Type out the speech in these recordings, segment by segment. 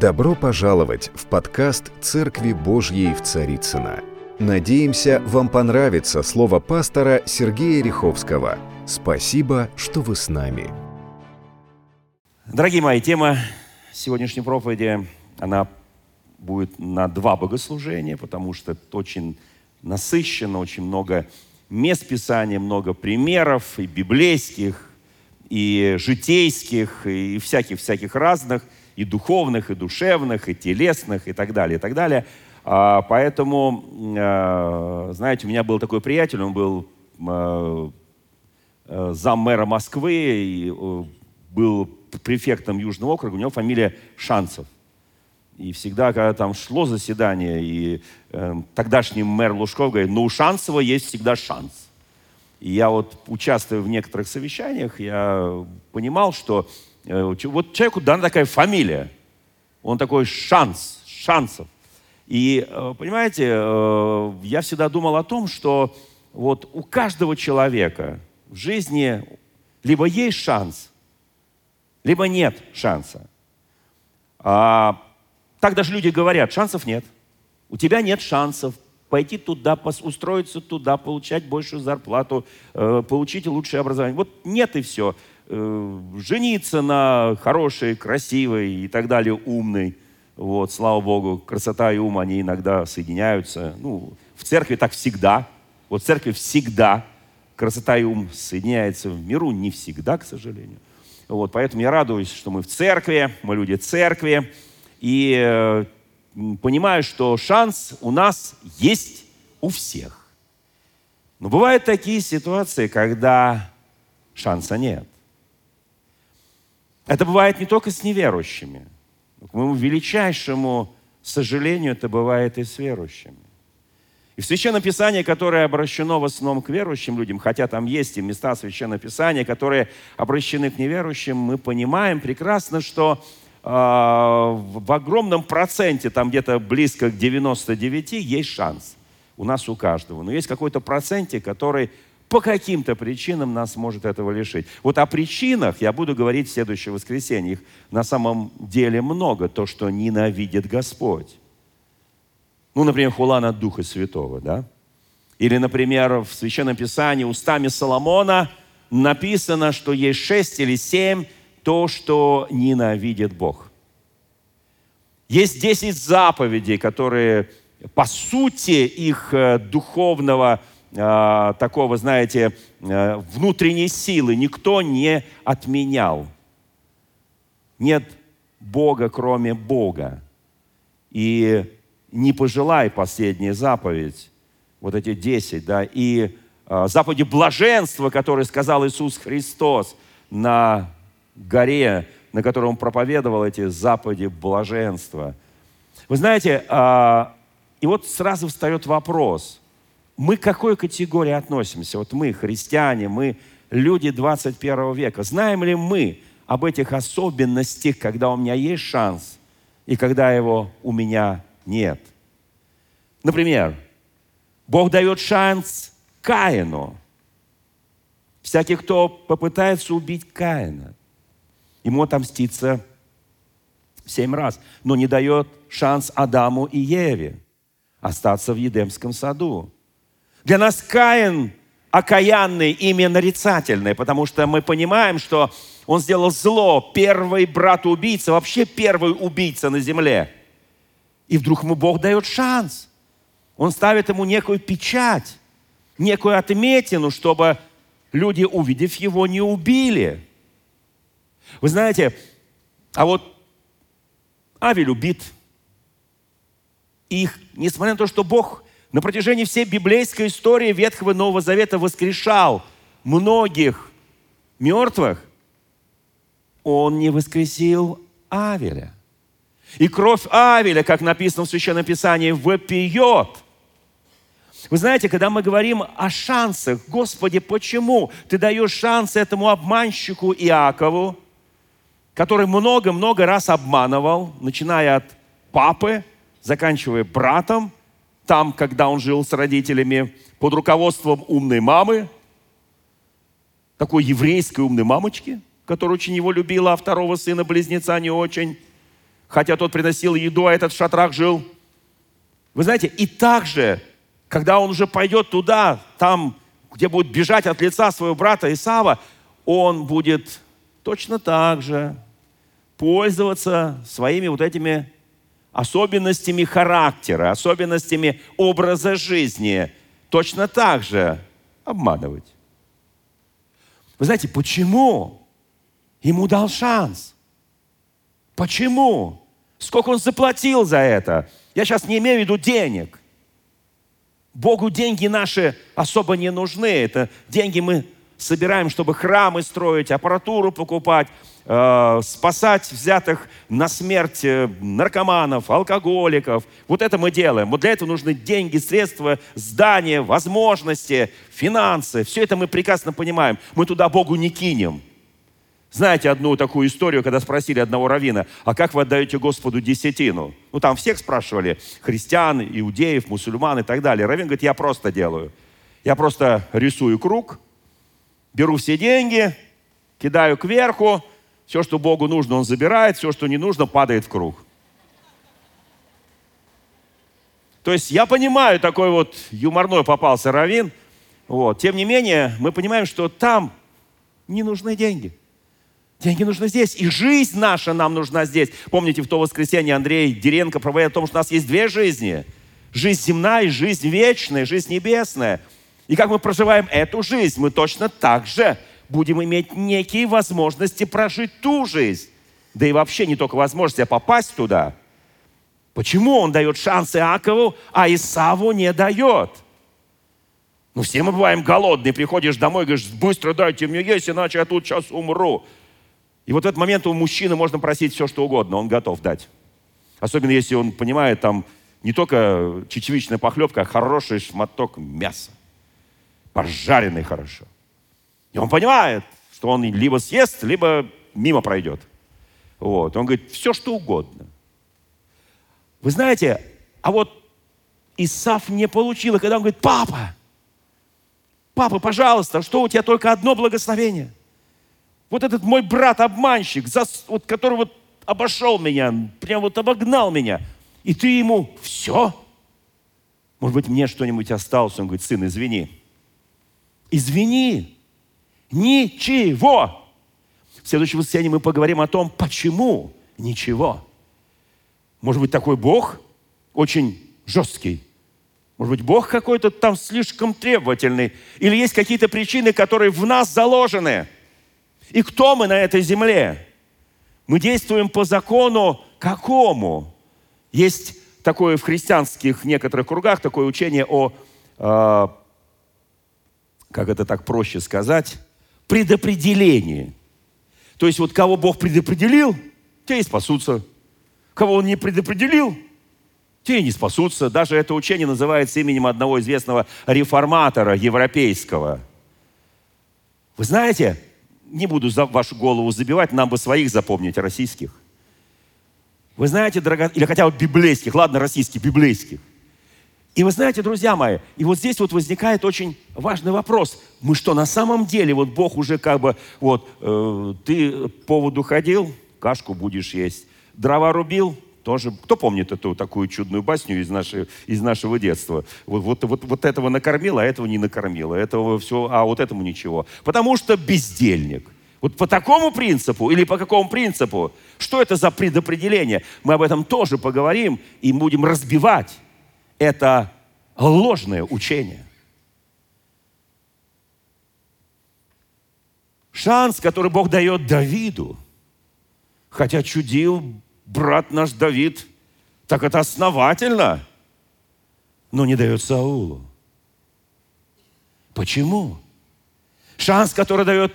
Добро пожаловать в подкаст «Церкви Божьей в Царицына. Надеемся, вам понравится слово пастора Сергея Риховского. Спасибо, что вы с нами. Дорогие мои, тема сегодняшней проповеди, она будет на два богослужения, потому что это очень насыщенно, очень много мест Писания, много примеров и библейских, и житейских, и всяких-всяких разных, и духовных, и душевных, и телесных, и так далее, и так далее. А, поэтому, а, знаете, у меня был такой приятель, он был а, зам мэра Москвы, и был префектом Южного округа, у него фамилия Шанцев. И всегда, когда там шло заседание, и э, тогдашний мэр Лужков говорит, ну у Шанцева есть всегда шанс. И я вот, участвуя в некоторых совещаниях, я понимал, что э, вот человеку дана такая фамилия. Он такой шанс, шансов. И, э, понимаете, э, я всегда думал о том, что вот у каждого человека в жизни либо есть шанс, либо нет шанса. А, так даже люди говорят, шансов нет. У тебя нет шансов, пойти туда, устроиться туда, получать большую зарплату, э, получить лучшее образование. Вот нет и все. Э, жениться на хорошей, красивой и так далее, умной. Вот, слава Богу, красота и ум, они иногда соединяются. Ну, в церкви так всегда. Вот в церкви всегда красота и ум соединяются. В миру не всегда, к сожалению. Вот, поэтому я радуюсь, что мы в церкви, мы люди церкви. И э, понимаю, что шанс у нас есть у всех. Но бывают такие ситуации, когда шанса нет. Это бывает не только с неверующими. К моему величайшему сожалению, это бывает и с верующими. И в Священном Писании, которое обращено в основном к верующим людям, хотя там есть и места Священного Писания, которые обращены к неверующим, мы понимаем прекрасно, что а, в огромном проценте, там где-то близко к 99, есть шанс. У нас у каждого. Но есть какой-то процентик, который по каким-то причинам нас может этого лишить. Вот о причинах я буду говорить в следующее воскресенье. Их на самом деле много. То, что ненавидит Господь. Ну, например, хула от Духа Святого, да? Или, например, в Священном Писании устами Соломона написано, что есть шесть или семь то, что ненавидит Бог. Есть 10 заповедей, которые по сути их э, духовного э, такого, знаете, э, внутренней силы никто не отменял. Нет Бога, кроме Бога. И не пожелай последняя заповедь, вот эти десять, да, и э, заповеди блаженства, которые сказал Иисус Христос на горе, на которой он проповедовал эти заповеди блаженства. Вы знаете, а, и вот сразу встает вопрос, мы к какой категории относимся? Вот мы, христиане, мы люди 21 века. Знаем ли мы об этих особенностях, когда у меня есть шанс и когда его у меня нет? Например, Бог дает шанс Каину. Всякий, кто попытается убить Каина. Ему отомститься семь раз, но не дает шанс Адаму и Еве остаться в Едемском саду. Для нас Каин окаянный, имя нарицательное, потому что мы понимаем, что он сделал зло, первый брат-убийца, вообще первый убийца на земле. И вдруг ему Бог дает шанс. Он ставит ему некую печать, некую отметину, чтобы люди, увидев его, не убили – вы знаете, а вот Авель убит. Их, несмотря на то, что Бог на протяжении всей библейской истории Ветхого и Нового Завета воскрешал многих мертвых, Он не воскресил Авеля. И кровь Авеля, как написано в Священном Писании, вопиет – вы знаете, когда мы говорим о шансах, Господи, почему Ты даешь шанс этому обманщику Иакову, который много-много раз обманывал, начиная от папы, заканчивая братом, там, когда он жил с родителями, под руководством умной мамы, такой еврейской умной мамочки, которая очень его любила, а второго сына-близнеца не очень. хотя тот приносил еду, а этот в шатрах жил. Вы знаете, и также, когда он уже пойдет туда, там, где будет бежать от лица своего брата Исава, он будет точно так же пользоваться своими вот этими особенностями характера, особенностями образа жизни, точно так же обманывать. Вы знаете, почему ему дал шанс? Почему? Сколько он заплатил за это? Я сейчас не имею в виду денег. Богу деньги наши особо не нужны. Это деньги мы собираем, чтобы храмы строить, аппаратуру покупать, э, спасать взятых на смерть э, наркоманов, алкоголиков. Вот это мы делаем. Вот для этого нужны деньги, средства, здания, возможности, финансы. Все это мы прекрасно понимаем. Мы туда Богу не кинем. Знаете одну такую историю, когда спросили одного равина, а как вы отдаете Господу десятину? Ну, там всех спрашивали, христиан, иудеев, мусульман и так далее. Равин говорит, я просто делаю. Я просто рисую круг, беру все деньги, кидаю кверху, все, что Богу нужно, Он забирает, все, что не нужно, падает в круг. То есть я понимаю, такой вот юморной попался равин. Вот. Тем не менее, мы понимаем, что там не нужны деньги. Деньги нужны здесь. И жизнь наша нам нужна здесь. Помните, в то воскресенье Андрей Деренко проводил о том, что у нас есть две жизни. Жизнь земная и жизнь вечная, жизнь небесная. И как мы проживаем эту жизнь, мы точно так же будем иметь некие возможности прожить ту жизнь. Да и вообще не только возможности, а попасть туда. Почему он дает шанс Иакову, а Исаву не дает? Ну, все мы бываем голодные, приходишь домой, говоришь, быстро дайте мне есть, иначе я тут сейчас умру. И вот в этот момент у мужчины можно просить все, что угодно, он готов дать. Особенно если он понимает, там не только чечевичная похлебка, а хороший шматок мяса. Пожаренный хорошо. И он понимает, что он либо съест, либо мимо пройдет. Вот. Он говорит, все что угодно. Вы знаете, а вот Исаф не получил. И когда он говорит, папа, папа, пожалуйста, что у тебя только одно благословение – вот этот мой брат-обманщик, вот, который вот обошел меня, прям вот обогнал меня, и ты ему все? Может быть, мне что-нибудь осталось? Он говорит, сын, извини. Извини. Ничего. В следующем воскресенье мы поговорим о том, почему ничего. Может быть, такой Бог очень жесткий. Может быть, Бог какой-то там слишком требовательный. Или есть какие-то причины, которые в нас заложены – и кто мы на этой земле? Мы действуем по закону какому? Есть такое в христианских некоторых кругах, такое учение о, э, как это так проще сказать, предопределении. То есть вот кого Бог предопределил, те и спасутся. Кого Он не предопределил, те и не спасутся. Даже это учение называется именем одного известного реформатора европейского. Вы знаете, не буду за вашу голову забивать, нам бы своих запомнить, российских. Вы знаете, дорого... или хотя бы библейских, ладно, российских, библейских. И вы знаете, друзья мои, и вот здесь вот возникает очень важный вопрос. Мы что, на самом деле, вот Бог уже как бы, вот, э, ты по воду ходил, кашку будешь есть. Дрова рубил, тоже, кто помнит эту такую чудную басню из, нашей, из нашего детства? Вот, вот, вот, вот этого накормил, а этого не накормил, а этого все, а вот этому ничего. Потому что бездельник. Вот по такому принципу или по какому принципу? Что это за предопределение? Мы об этом тоже поговорим и будем разбивать это ложное учение. Шанс, который Бог дает Давиду, хотя чудил брат наш Давид, так это основательно, но не дает Саулу. Почему? Шанс, который дает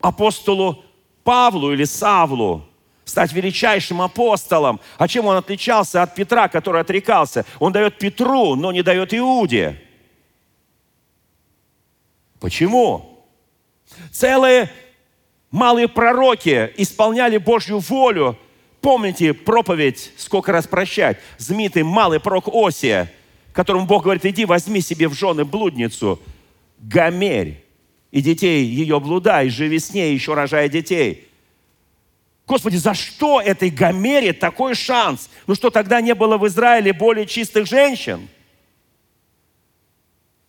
апостолу Павлу или Савлу, стать величайшим апостолом. А чем он отличался от Петра, который отрекался? Он дает Петру, но не дает Иуде. Почему? Целые малые пророки исполняли Божью волю, Помните проповедь «Сколько раз прощать?» знаменитый малый пророк Осия, которому Бог говорит, иди возьми себе в жены блудницу Гомерь, и детей ее блуда, и живи с ней, еще рожая детей. Господи, за что этой Гомере такой шанс? Ну что, тогда не было в Израиле более чистых женщин?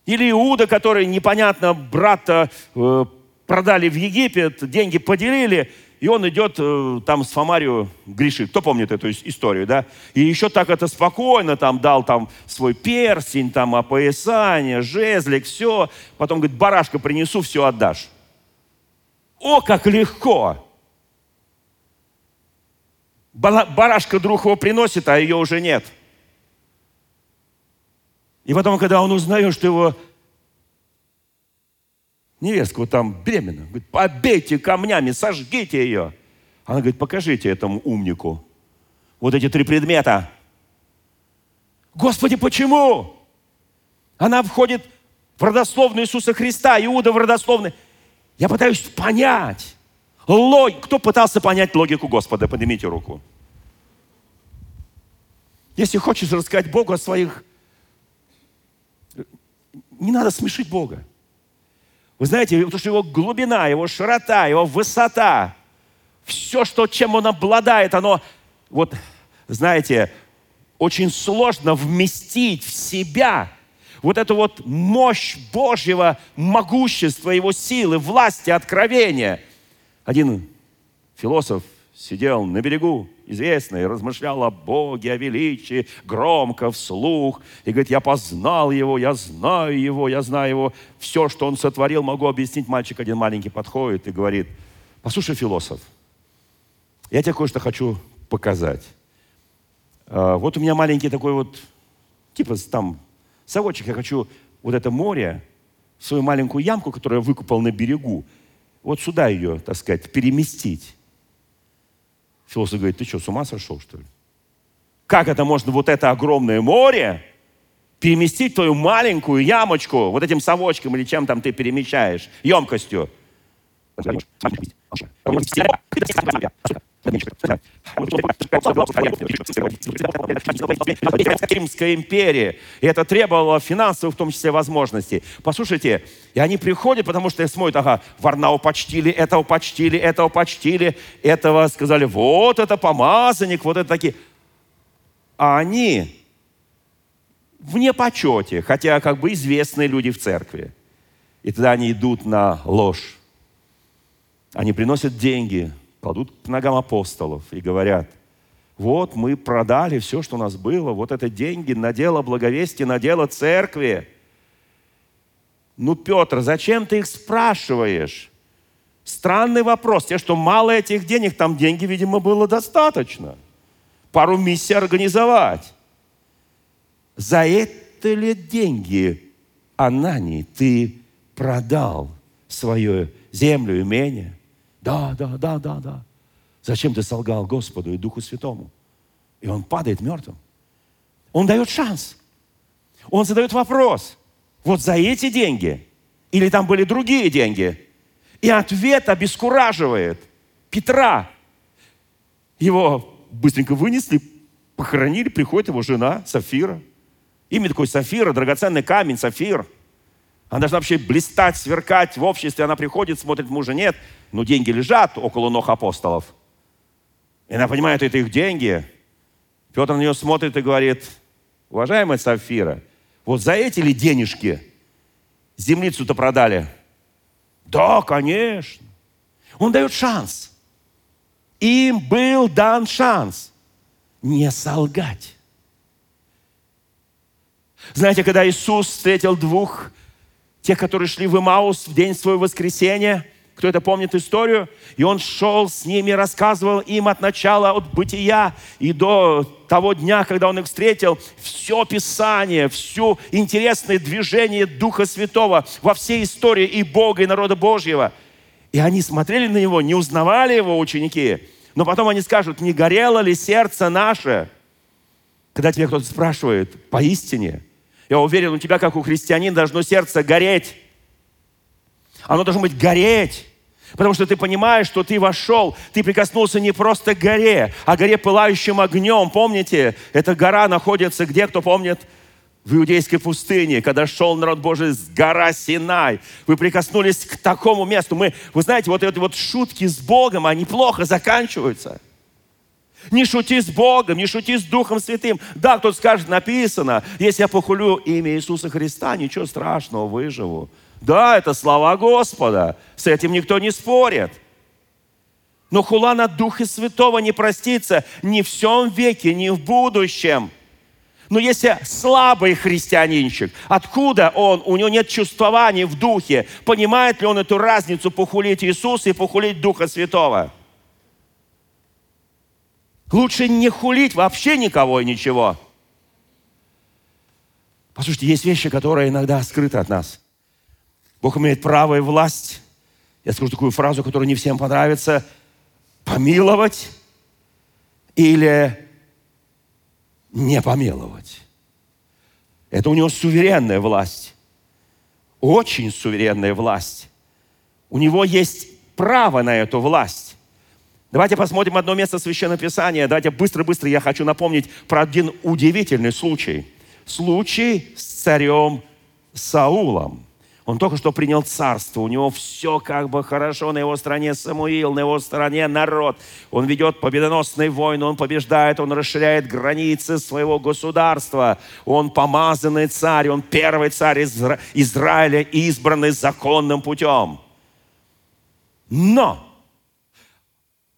Или Иуда, который, непонятно, брата э, продали в Египет, деньги поделили, и он идет э, там с Фомарию грешит. Кто помнит эту историю, да? И еще так это спокойно там дал там свой перстень, там опоясание, жезлик, все. Потом говорит, барашка принесу, все отдашь. О, как легко! Барашка друг его приносит, а ее уже нет. И потом, когда он узнает, что его невестка вот там беременна, говорит, побейте камнями, сожгите ее. Она говорит, покажите этому умнику вот эти три предмета. Господи, почему? Она входит в родословную Иисуса Христа, Иуда в родословную. Я пытаюсь понять. Лог... Кто пытался понять логику Господа? Поднимите руку. Если хочешь рассказать Богу о своих... Не надо смешить Бога. Вы знаете, потому что его глубина, его широта, его высота, все, что, чем он обладает, оно, вот, знаете, очень сложно вместить в себя вот эту вот мощь Божьего могущества, его силы, власти, откровения. Один философ сидел на берегу, известный, размышлял о Боге, о величии, громко, вслух, и говорит, я познал Его, я знаю Его, я знаю Его, все, что Он сотворил, могу объяснить. Мальчик один маленький подходит и говорит, послушай, философ, я тебе кое-что хочу показать. А, вот у меня маленький такой вот, типа там, совочек, я хочу вот это море, свою маленькую ямку, которую я выкупал на берегу, вот сюда ее, так сказать, переместить. Философ говорит, ты что, с ума сошел, что ли? Как это можно вот это огромное море переместить в твою маленькую ямочку вот этим совочком или чем там ты перемещаешь, емкостью? Римская империя. И это требовало финансовых, в том числе, возможностей. Послушайте, и они приходят, потому что смотрят, ага, Варнау почтили, этого почтили, этого почтили, этого сказали, вот это помазанник, вот это такие. А они в непочете, хотя как бы известные люди в церкви. И тогда они идут на ложь. Они приносят деньги, кладут к ногам апостолов и говорят, вот мы продали все, что у нас было, вот это деньги на дело благовестия, на дело церкви. Ну, Петр, зачем ты их спрашиваешь? Странный вопрос. Те, что мало этих денег, там деньги, видимо, было достаточно. Пару миссий организовать. За это ли деньги, Анани, ты продал свою землю, имение? Да, да, да, да, да. Зачем ты солгал Господу и Духу Святому? И он падает мертвым. Он дает шанс. Он задает вопрос. Вот за эти деньги или там были другие деньги? И ответ обескураживает Петра. Его быстренько вынесли, похоронили, приходит его жена Сафира. Имя такое Сафира, драгоценный камень, Сафир – она должна вообще блистать, сверкать в обществе. Она приходит, смотрит, мужа нет, но деньги лежат около ног апостолов. И она понимает, это их деньги. Петр на нее смотрит и говорит, уважаемая Сафира, вот за эти ли денежки землицу-то продали? Да, конечно. Он дает шанс. Им был дан шанс не солгать. Знаете, когда Иисус встретил двух тех, которые шли в Имаус в день своего воскресения. Кто это помнит историю? И он шел с ними, рассказывал им от начала, от бытия и до того дня, когда он их встретил, все Писание, все интересное движение Духа Святого во всей истории и Бога, и народа Божьего. И они смотрели на него, не узнавали его ученики. Но потом они скажут, не горело ли сердце наше? Когда тебя кто-то спрашивает, поистине – я уверен, у тебя, как у христианина, должно сердце гореть. Оно должно быть гореть. Потому что ты понимаешь, что ты вошел, ты прикоснулся не просто к горе, а к горе пылающим огнем. Помните, эта гора находится где, кто помнит? в иудейской пустыне, когда шел народ Божий с гора Синай. Вы прикоснулись к такому месту. Мы, вы знаете, вот эти вот шутки с Богом, они плохо заканчиваются. Не шути с Богом, не шути с Духом Святым. Да, кто скажет, написано, если я похулю имя Иисуса Христа, ничего страшного, выживу. Да, это слова Господа. С этим никто не спорит. Но хула на Духа Святого не простится ни в всем веке, ни в будущем. Но если слабый христианинчик, откуда он, у него нет чувствования в духе, понимает ли он эту разницу похулить Иисуса и похулить Духа Святого? Лучше не хулить вообще никого и ничего. Послушайте, есть вещи, которые иногда скрыты от нас. Бог имеет право и власть. Я скажу такую фразу, которая не всем понравится. Помиловать или не помиловать. Это у него суверенная власть. Очень суверенная власть. У него есть право на эту власть. Давайте посмотрим одно место Священного Писания. Давайте быстро-быстро я хочу напомнить про один удивительный случай. Случай с царем Саулом. Он только что принял царство, у него все как бы хорошо, на его стороне Самуил, на его стороне народ. Он ведет победоносные войны, он побеждает, он расширяет границы своего государства. Он помазанный царь, он первый царь Изра- Израиля, избранный законным путем. Но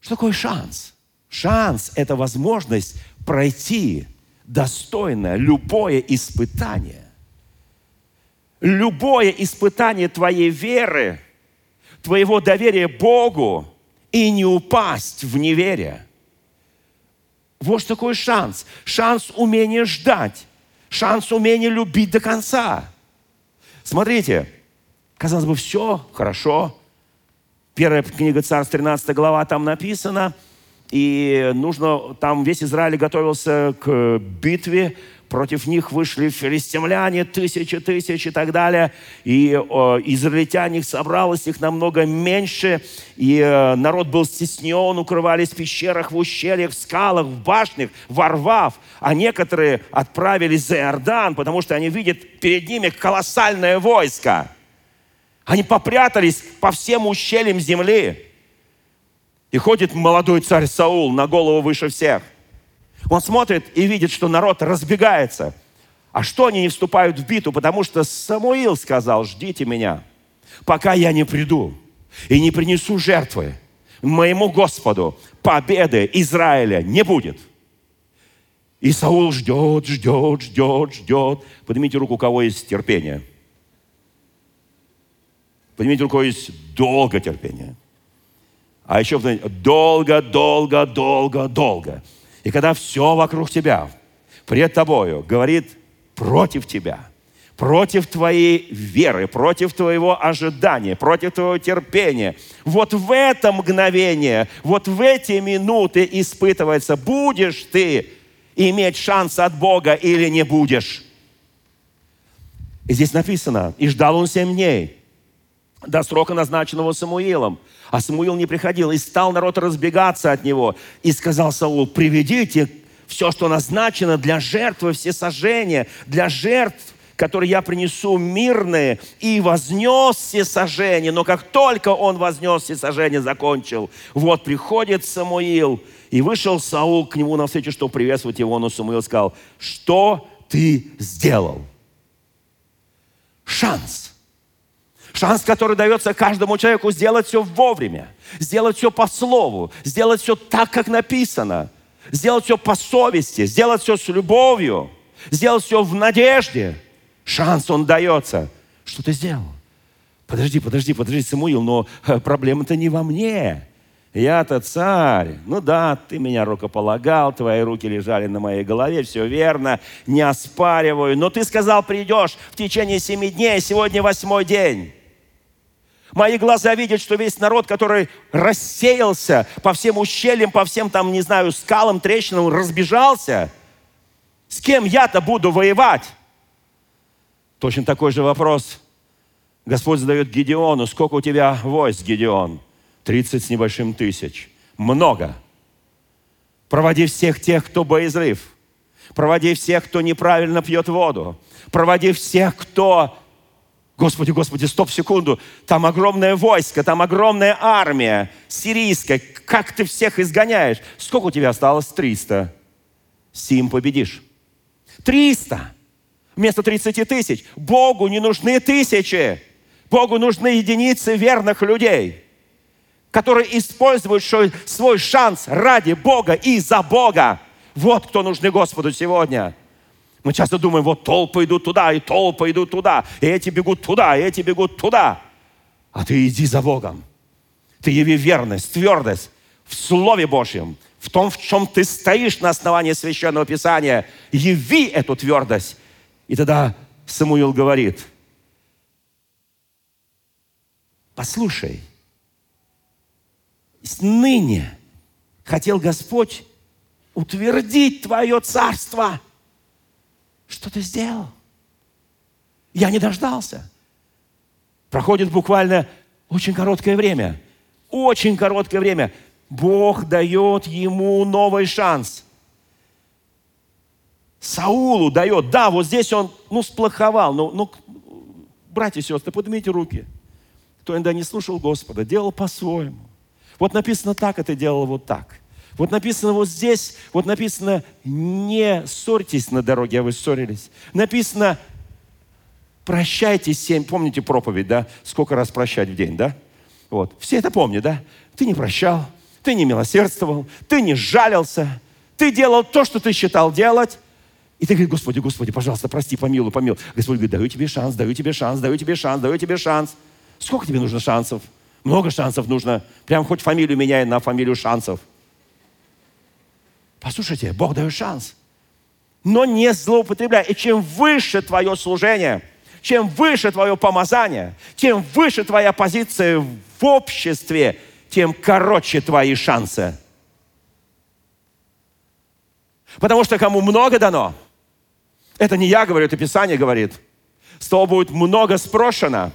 что такое шанс? Шанс – это возможность пройти достойно любое испытание любое испытание твоей веры, твоего доверия Богу и не упасть в неверие. Вот что такой шанс. Шанс умения ждать. Шанс умения любить до конца. Смотрите, казалось бы, все хорошо. Первая книга Царств, 13 глава, там написано, и нужно, там весь Израиль готовился к битве, Против них вышли филистимляне, тысячи тысяч и так далее. И э, израильтяне собралось их намного меньше. И э, народ был стеснен, укрывались в пещерах, в ущельях, в скалах, в башнях, ворвав. А некоторые отправились за Иордан, потому что они видят перед ними колоссальное войско. Они попрятались по всем ущельям земли. И ходит молодой царь Саул на голову выше всех – он смотрит и видит, что народ разбегается. А что они не вступают в битву? Потому что Самуил сказал, ждите меня, пока я не приду и не принесу жертвы моему Господу. Победы Израиля не будет. И Саул ждет, ждет, ждет, ждет. Поднимите руку, у кого есть терпение. Поднимите кого есть долго терпение. А еще долго, долго, долго, долго. И когда все вокруг тебя, пред тобою, говорит против тебя, против твоей веры, против твоего ожидания, против твоего терпения. Вот в это мгновение, вот в эти минуты испытывается, будешь ты иметь шанс от Бога или не будешь. И здесь написано, и ждал он семь дней до срока, назначенного Самуилом. А Самуил не приходил, и стал народ разбегаться от него. И сказал Саул, приведите все, что назначено для жертвы все сожжения, для жертв, которые я принесу мирные, и вознес все сожжения. Но как только он вознес все сожжения, закончил, вот приходит Самуил, и вышел Саул к нему навстречу, чтобы приветствовать его, но Самуил сказал, что ты сделал? Шанс – Шанс, который дается каждому человеку сделать все вовремя, сделать все по слову, сделать все так, как написано, сделать все по совести, сделать все с любовью, сделать все в надежде. Шанс он дается. Что ты сделал? Подожди, подожди, подожди, Самуил, но э, проблема-то не во мне. Я-то царь. Ну да, ты меня рукополагал, твои руки лежали на моей голове, все верно, не оспариваю. Но ты сказал, придешь в течение семи дней, сегодня восьмой день. Мои глаза видят, что весь народ, который рассеялся по всем ущельям, по всем там, не знаю, скалам, трещинам, разбежался. С кем я-то буду воевать? Точно такой же вопрос Господь задает Гедеону. Сколько у тебя войск, Гедеон? 30 с небольшим тысяч. Много. Проводи всех тех, кто боязлив. Проводи всех, кто неправильно пьет воду. Проводи всех, кто Господи, Господи, стоп секунду. Там огромное войско, там огромная армия сирийская. Как ты всех изгоняешь? Сколько у тебя осталось? 300. Сим победишь. 300 вместо 30 тысяч. Богу не нужны тысячи. Богу нужны единицы верных людей, которые используют свой шанс ради Бога и за Бога. Вот кто нужны Господу сегодня. Мы часто думаем, вот толпы идут туда, и толпы идут туда, и эти бегут туда, и эти бегут туда. А ты иди за Богом. Ты яви верность, твердость в Слове Божьем, в том, в чем ты стоишь на основании Священного Писания. Яви эту твердость. И тогда Самуил говорит, послушай, ныне хотел Господь утвердить твое царство – что ты сделал? Я не дождался. Проходит буквально очень короткое время. Очень короткое время. Бог дает ему новый шанс. Саулу дает. Да, вот здесь он, ну, сплоховал. Ну, ну братья и сестры, поднимите руки. Кто иногда не слушал Господа, делал по-своему. Вот написано так, это делал вот так. Вот написано вот здесь, вот написано, не ссорьтесь на дороге, а вы ссорились. Написано, прощайте семь, помните проповедь, да? Сколько раз прощать в день, да? Вот, все это помнят, да? Ты не прощал, ты не милосердствовал, ты не жалился, ты делал то, что ты считал делать, и ты говоришь, Господи, Господи, пожалуйста, прости, помилуй, помилуй. Господь говорит, даю тебе шанс, даю тебе шанс, даю тебе шанс, даю тебе шанс. Сколько тебе нужно шансов? Много шансов нужно. Прям хоть фамилию меняй на фамилию шансов. Послушайте, Бог дает шанс. Но не злоупотребляй. И чем выше твое служение, чем выше твое помазание, тем выше твоя позиция в обществе, тем короче твои шансы. Потому что кому много дано, это не я говорю, это Писание говорит, с того будет много спрошено.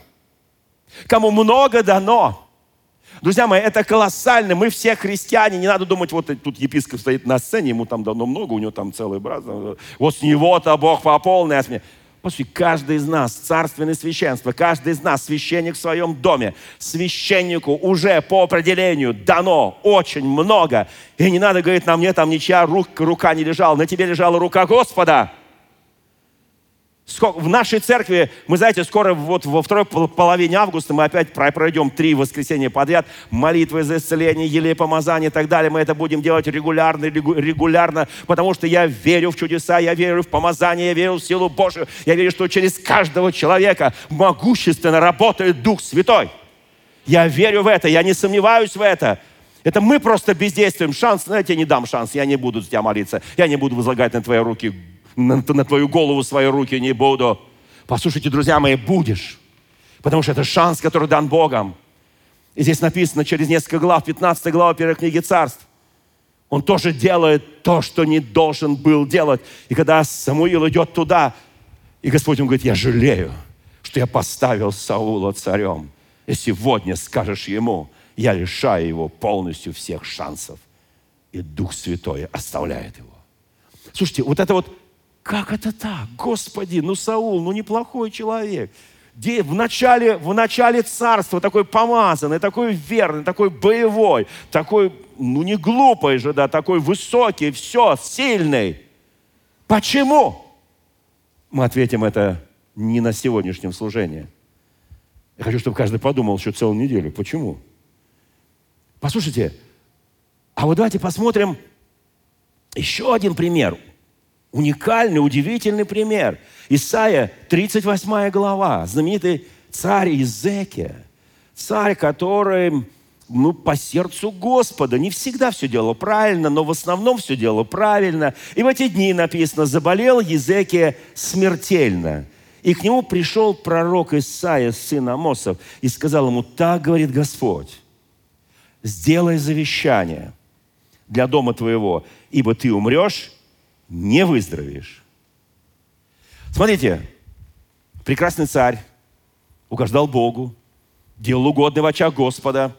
Кому много дано, Друзья мои, это колоссально. Мы все христиане. Не надо думать, вот тут епископ стоит на сцене, ему там давно много, у него там целый брат. Вот с него-то Бог по полной осме. Послушайте, каждый из нас царственное священство, каждый из нас священник в своем доме. Священнику уже по определению дано очень много. И не надо говорить, на мне там ничья рука не лежала, на тебе лежала рука Господа в нашей церкви, мы знаете, скоро вот во второй половине августа мы опять пройдем три воскресенья подряд, молитвы за исцеление, еле помазание и так далее. Мы это будем делать регулярно, регулярно, потому что я верю в чудеса, я верю в помазание, я верю в силу Божию, я верю, что через каждого человека могущественно работает Дух Святой. Я верю в это, я не сомневаюсь в это. Это мы просто бездействуем. Шанс, знаете, я не дам шанс, я не буду за тебя молиться, я не буду возлагать на твои руки на, на твою голову свои руки не буду. Послушайте, друзья мои, будешь. Потому что это шанс, который дан Богом. И здесь написано через несколько глав, 15 глава первой книги царств. Он тоже делает то, что не должен был делать. И когда Самуил идет туда, и Господь ему говорит, я жалею, что я поставил Саула царем. И сегодня скажешь ему, я лишаю его полностью всех шансов. И Дух Святой оставляет его. Слушайте, вот это вот как это так? Господи, ну Саул, ну неплохой человек. В начале, в начале царства такой помазанный, такой верный, такой боевой, такой, ну не глупый же, да, такой высокий, все, сильный. Почему? Мы ответим это не на сегодняшнем служении. Я хочу, чтобы каждый подумал еще целую неделю. Почему? Послушайте, а вот давайте посмотрим еще один пример – Уникальный, удивительный пример. Исайя, 38 глава, знаменитый царь Изекия. Царь, который ну, по сердцу Господа. Не всегда все делал правильно, но в основном все делал правильно. И в эти дни написано, заболел Езекия смертельно. И к нему пришел пророк Исаия, сын Амосов, и сказал ему, так говорит Господь, сделай завещание для дома твоего, ибо ты умрешь, не выздоровеешь. Смотрите, прекрасный царь угождал Богу, делал угодно в очах Господа,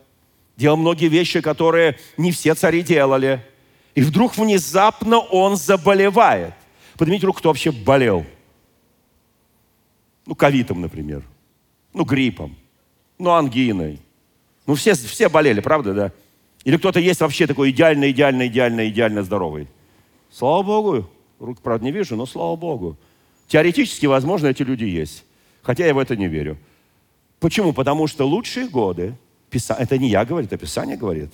делал многие вещи, которые не все цари делали. И вдруг внезапно он заболевает. Поднимите руку, кто вообще болел. Ну, ковидом, например. Ну, гриппом. Ну, ангиной. Ну, все, все болели, правда, да? Или кто-то есть вообще такой идеально, идеально, идеально, идеально здоровый. Слава Богу. Рук, правда, не вижу, но слава Богу. Теоретически, возможно, эти люди есть. Хотя я в это не верю. Почему? Потому что лучшие годы, это не я говорю, это Писание говорит.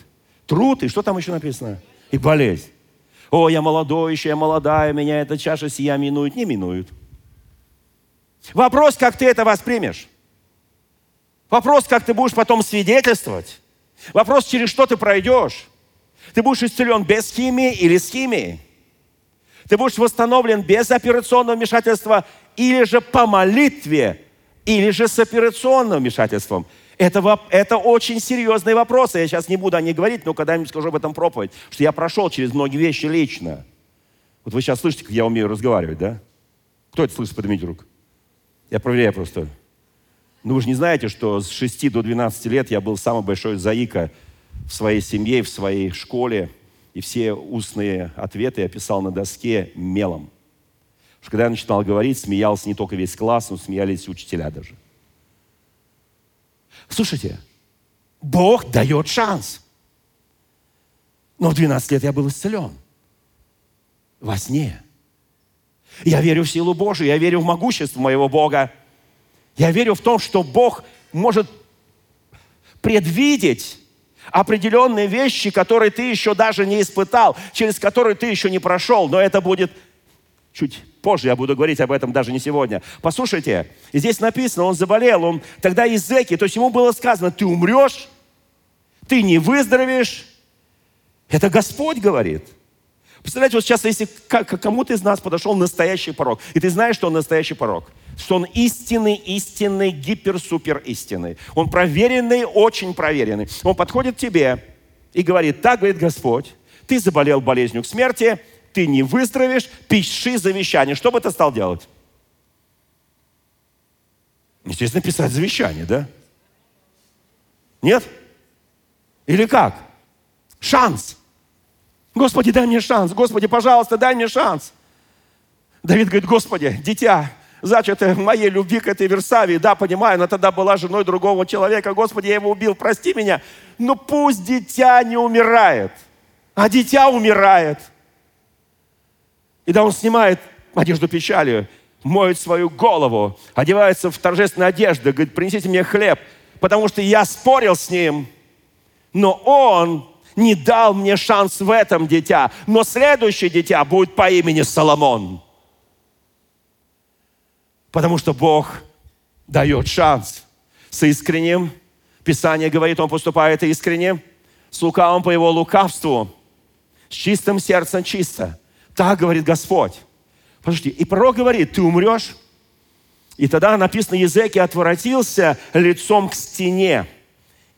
Труд, и что там еще написано? И болезнь. О, я молодой еще, я молодая, меня эта чаша сия минует. Не минует. Вопрос, как ты это воспримешь. Вопрос, как ты будешь потом свидетельствовать. Вопрос, через что ты пройдешь. Ты будешь исцелен без химии или с химией. Ты будешь восстановлен без операционного вмешательства или же по молитве, или же с операционным вмешательством. Это, это очень серьезные вопросы. Я сейчас не буду о них говорить, но когда-нибудь скажу об этом проповедь. Что я прошел через многие вещи лично. Вот вы сейчас слышите, как я умею разговаривать, да? Кто это слышит? Поднимите руку. Я проверяю просто. Ну, вы же не знаете, что с 6 до 12 лет я был самый большой заика в своей семье, в своей школе. И все устные ответы я писал на доске мелом. Потому что когда я начинал говорить, смеялся не только весь класс, но смеялись учителя даже. Слушайте, Бог дает шанс. Но в 12 лет я был исцелен. Во сне. Я верю в силу Божию, я верю в могущество моего Бога. Я верю в том, что Бог может предвидеть определенные вещи, которые ты еще даже не испытал, через которые ты еще не прошел, но это будет чуть позже, я буду говорить об этом даже не сегодня. Послушайте, здесь написано, он заболел, он тогда языки, то есть ему было сказано, ты умрешь, ты не выздоровеешь. Это Господь говорит – Представляете, вот сейчас, если кому-то из нас подошел настоящий порог, и ты знаешь, что он настоящий порог, что он истинный, истинный, гипер-супер истинный. Он проверенный, очень проверенный. Он подходит к тебе и говорит, так говорит Господь, ты заболел болезнью к смерти, ты не выздоровеешь, пиши завещание. Что бы ты стал делать? Естественно, писать завещание, да? Нет? Или как? Шанс. Господи, дай мне шанс. Господи, пожалуйста, дай мне шанс. Давид говорит, Господи, дитя, зачатое моей любви к этой Версавии, да, понимаю, она тогда была женой другого человека. Господи, я его убил, прости меня. Но пусть дитя не умирает, а дитя умирает. И да, он снимает одежду печали, моет свою голову, одевается в торжественную одежду, говорит, принесите мне хлеб, потому что я спорил с ним, но он не дал мне шанс в этом дитя, но следующее дитя будет по имени Соломон. Потому что Бог дает шанс с искренним. Писание говорит, он поступает искренне, с лукавым по его лукавству, с чистым сердцем чисто. Так говорит Господь. Подожди, и пророк говорит, ты умрешь. И тогда написано, Езеки отворотился лицом к стене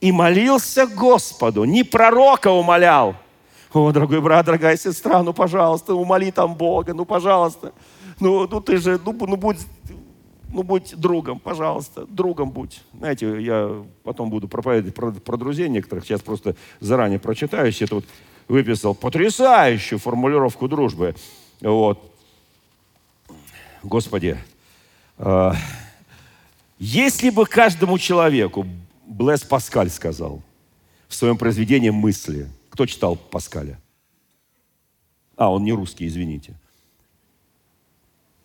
и молился Господу, не пророка умолял. О, дорогой брат, дорогая сестра, ну, пожалуйста, умоли там Бога, ну, пожалуйста. Ну, ну ты же, ну, ну будь, ну, будь другом, пожалуйста, другом будь. Знаете, я потом буду проповедовать про, про друзей некоторых, сейчас просто заранее прочитаю, я тут выписал потрясающую формулировку дружбы. Вот. Господи, э, если бы каждому человеку Блэс Паскаль сказал в своем произведении «Мысли». Кто читал Паскаля? А, он не русский, извините.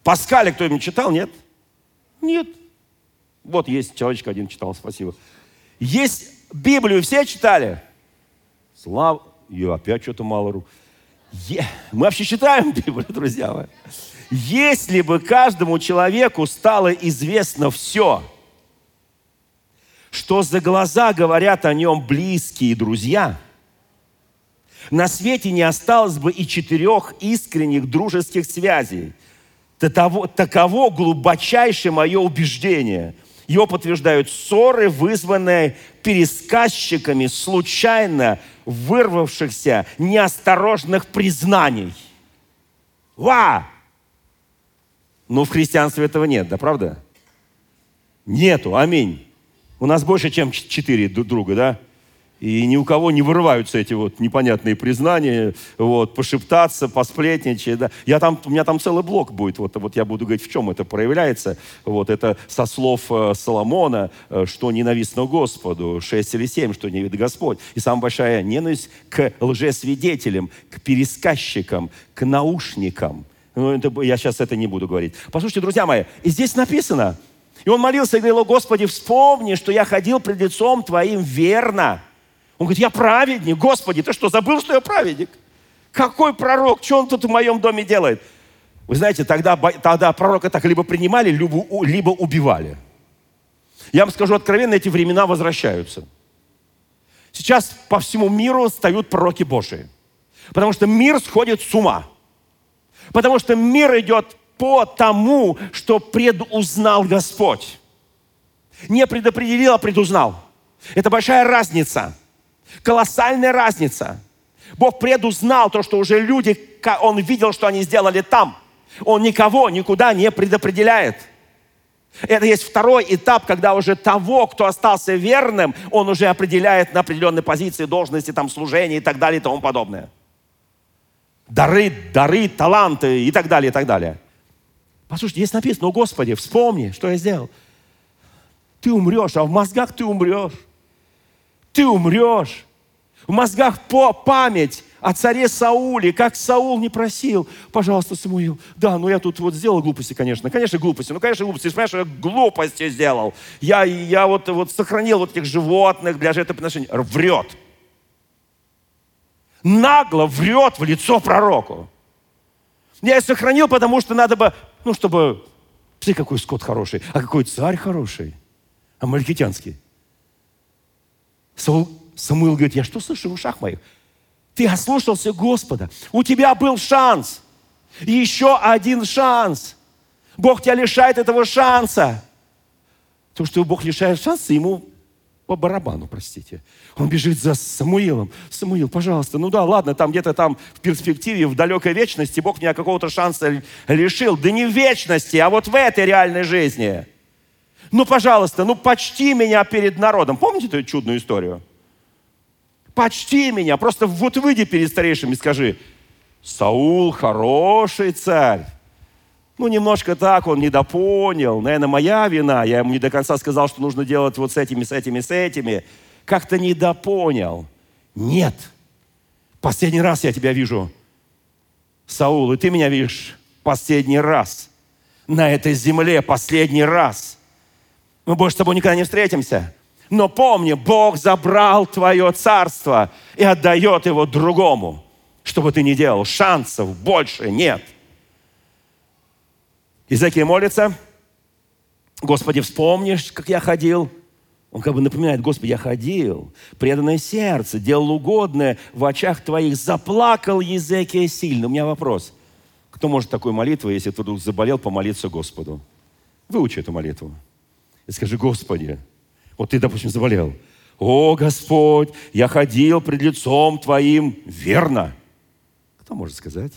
Паскаля кто-нибудь читал, нет? Нет. Вот есть человечек один читал, спасибо. Есть Библию все читали? Слава, и опять что-то мало рук. Е... Мы вообще читаем Библию, друзья мои. Если бы каждому человеку стало известно все – что за глаза говорят о нем близкие друзья, на свете не осталось бы и четырех искренних дружеских связей. Таково, таково глубочайшее мое убеждение. Его подтверждают ссоры, вызванные пересказчиками случайно вырвавшихся неосторожных признаний. Ва! Но в христианстве этого нет, да правда? Нету, аминь. У нас больше, чем четыре друга, да? И ни у кого не вырываются эти вот непонятные признания, вот, пошептаться, посплетничать. Да. Я там, у меня там целый блок будет, вот, вот я буду говорить, в чем это проявляется. Вот, это со слов э, Соломона, э, что ненавистно Господу, 6 или 7, что не видит Господь. И самая большая ненависть к лжесвидетелям, к пересказчикам, к наушникам. Ну, это, я сейчас это не буду говорить. Послушайте, друзья мои, и здесь написано, и он молился и говорил, Господи, вспомни, что я ходил пред лицом Твоим верно, он говорит, я праведник. Господи, ты что, забыл, что я праведник? Какой пророк? Что он тут в моем доме делает? Вы знаете, тогда, тогда пророка так либо принимали, либо, либо убивали. Я вам скажу откровенно, эти времена возвращаются. Сейчас по всему миру встают пророки Божии. Потому что мир сходит с ума. Потому что мир идет по тому, что предузнал Господь. Не предопределил, а предузнал. Это большая разница. Колоссальная разница. Бог предузнал то, что уже люди, Он видел, что они сделали там. Он никого никуда не предопределяет. Это есть второй этап, когда уже того, кто остался верным, он уже определяет на определенной позиции, должности, там, служения и так далее и тому подобное. Дары, дары, таланты и так далее, и так далее. Послушайте, здесь написано, "О Господи, вспомни, что я сделал. Ты умрешь, а в мозгах ты умрешь ты умрешь. В мозгах по память о царе Сауле, как Саул не просил, пожалуйста, Самуил, да, ну я тут вот сделал глупости, конечно, конечно, глупости, ну, конечно, глупости, понимаешь, я глупости сделал, я, я вот, вот сохранил вот этих животных для жертвоприношения, врет. Нагло врет в лицо пророку. Я их сохранил, потому что надо бы, ну, чтобы, ты какой скот хороший, а какой царь хороший, амалькитянский. Самуил говорит, я что слышу в ушах моих? Ты ослушался Господа. У тебя был шанс. Еще один шанс. Бог тебя лишает этого шанса. То, что Бог лишает шанса, ему по барабану, простите. Он бежит за Самуилом. Самуил, пожалуйста, ну да, ладно, там где-то там в перспективе, в далекой вечности Бог меня какого-то шанса лишил. Да не в вечности, а вот в этой реальной жизни – ну, пожалуйста, ну почти меня перед народом. Помните эту чудную историю? Почти меня. Просто вот выйди перед старейшими и скажи, Саул хороший царь. Ну, немножко так, он недопонял. Наверное, моя вина. Я ему не до конца сказал, что нужно делать вот с этими, с этими, с этими. Как-то недопонял. Нет. Последний раз я тебя вижу, Саул, и ты меня видишь последний раз. На этой земле последний раз. Мы больше с тобой никогда не встретимся. Но помни, Бог забрал твое царство и отдает его другому. Что бы ты ни делал, шансов больше нет. Изакия молится, Господи, вспомнишь, как я ходил? Он как бы напоминает, Господи, я ходил, преданное сердце, делал угодное в очах Твоих, заплакал Езекия сильно. У меня вопрос. Кто может такой молитвой, если вдруг заболел, помолиться Господу? Выучи эту молитву и скажи, Господи, вот ты, допустим, заболел. О, Господь, я ходил пред лицом Твоим верно. Кто может сказать?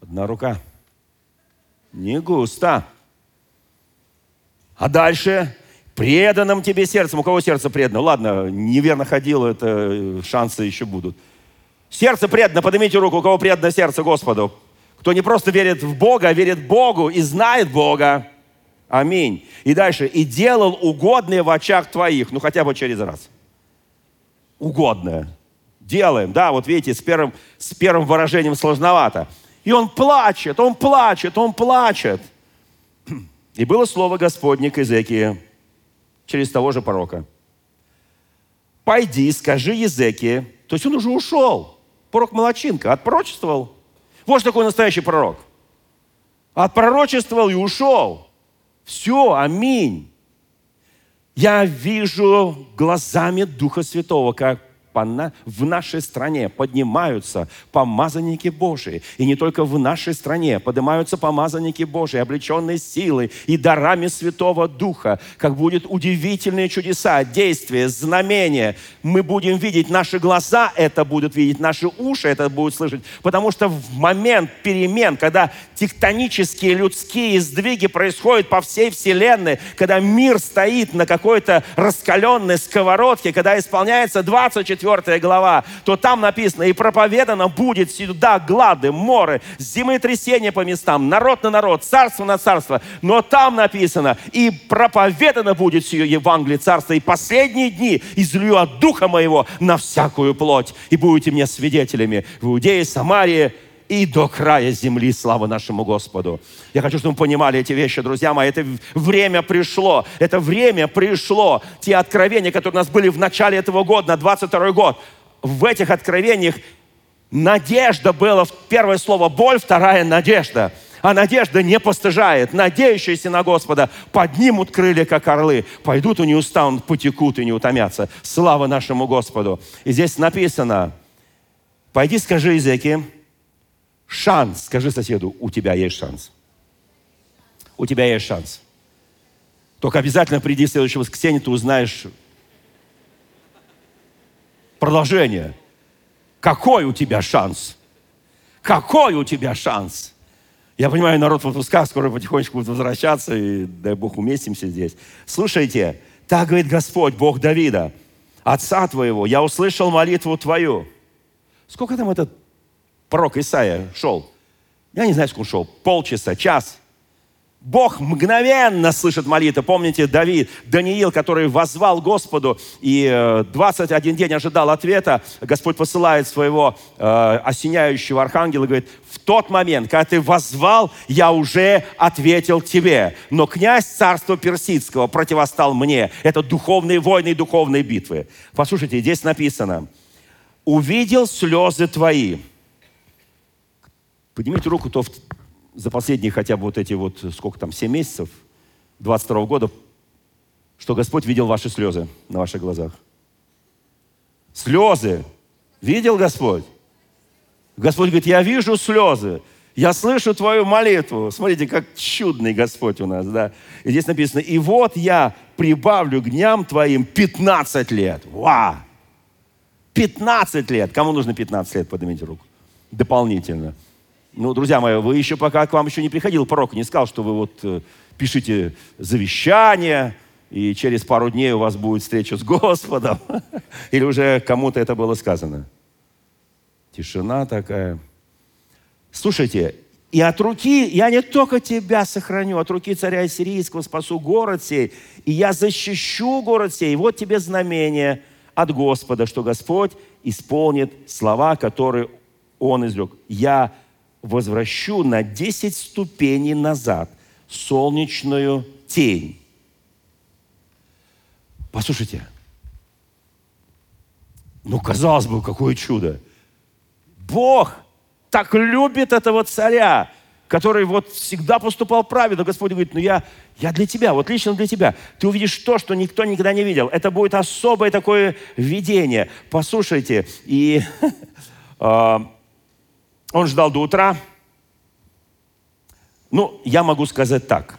Одна рука. Не густо. А дальше преданным тебе сердцем. У кого сердце предано? Ладно, неверно ходил, это э, шансы еще будут. Сердце предано, поднимите руку, у кого предано сердце Господу. Кто не просто верит в Бога, а верит Богу и знает Бога. Аминь. И дальше. И делал угодное в очах твоих. Ну, хотя бы через раз. Угодное. Делаем. Да, вот видите, с первым, с первым выражением сложновато. И он плачет, он плачет, он плачет. И было слово Господне к Езекии через того же пророка. Пойди, скажи Езекии. То есть он уже ушел. Пророк молочинка, отпрочествовал. Вот такой настоящий пророк. Отпророчествовал и ушел. Все, аминь. Я вижу глазами Духа Святого, как в нашей стране поднимаются помазанники Божии. И не только в нашей стране поднимаются помазанники Божии, облеченные силой и дарами Святого Духа, как будет удивительные чудеса, действия, знамения. Мы будем видеть, наши глаза это будут видеть, наши уши это будут слышать. Потому что в момент перемен, когда тектонические людские сдвиги происходят по всей Вселенной, когда мир стоит на какой-то раскаленной сковородке, когда исполняется 24 4 глава, то там написано, и проповедано будет сюда глады, моры, землетрясения по местам, народ на народ, царство на царство. Но там написано, и проповедано будет сие Евангелие царства, и последние дни излью от Духа моего на всякую плоть, и будете мне свидетелями в Иудее, Самарии, и до края земли. Слава нашему Господу. Я хочу, чтобы вы понимали эти вещи, друзья мои. Это время пришло. Это время пришло. Те откровения, которые у нас были в начале этого года, на 22 год. В этих откровениях надежда была. Первое слово боль, вторая надежда. А надежда не постыжает. Надеющиеся на Господа поднимут крылья, как орлы. Пойдут и не устанут, потекут и не утомятся. Слава нашему Господу. И здесь написано, пойди скажи языки, шанс. Скажи соседу, у тебя есть шанс. У тебя есть шанс. Только обязательно приди в следующее воскресенье, ты узнаешь продолжение. Какой у тебя шанс? Какой у тебя шанс? Я понимаю, народ в отпусках скоро потихонечку будет возвращаться, и дай Бог уместимся здесь. Слушайте, так говорит Господь, Бог Давида, отца твоего, я услышал молитву твою. Сколько там этот пророк Исаия шел. Я не знаю, сколько шел, полчаса, час. Бог мгновенно слышит молитвы. Помните Давид, Даниил, который возвал Господу и 21 э, день ожидал ответа. Господь посылает своего э, осеняющего архангела и говорит, в тот момент, когда ты возвал, я уже ответил тебе. Но князь царства персидского противостал мне. Это духовные войны и духовные битвы. Послушайте, здесь написано, увидел слезы твои Поднимите руку, то за последние хотя бы вот эти вот, сколько там, 7 месяцев 22 года, что Господь видел ваши слезы на ваших глазах. Слезы. Видел Господь? Господь говорит, я вижу слезы. Я слышу твою молитву. Смотрите, как чудный Господь у нас, да. И здесь написано, и вот я прибавлю к дням твоим 15 лет. Ва! 15 лет. Кому нужно 15 лет? Поднимите руку. Дополнительно. Ну, друзья мои, вы еще пока к вам еще не приходил пророк, не сказал, что вы вот э, пишите завещание, и через пару дней у вас будет встреча с Господом. Или уже кому-то это было сказано. Тишина такая. Слушайте, и от руки, я не только тебя сохраню, от руки царя сирийского спасу город сей, и я защищу город сей. И вот тебе знамение от Господа, что Господь исполнит слова, которые Он изрек. Я возвращу на 10 ступеней назад солнечную тень. Послушайте, ну, казалось бы, какое чудо. Бог так любит этого царя, который вот всегда поступал правильно. Господь говорит, ну я, я для тебя, вот лично для тебя. Ты увидишь то, что никто никогда не видел. Это будет особое такое видение. Послушайте, и а, он ждал до утра. Ну, я могу сказать так.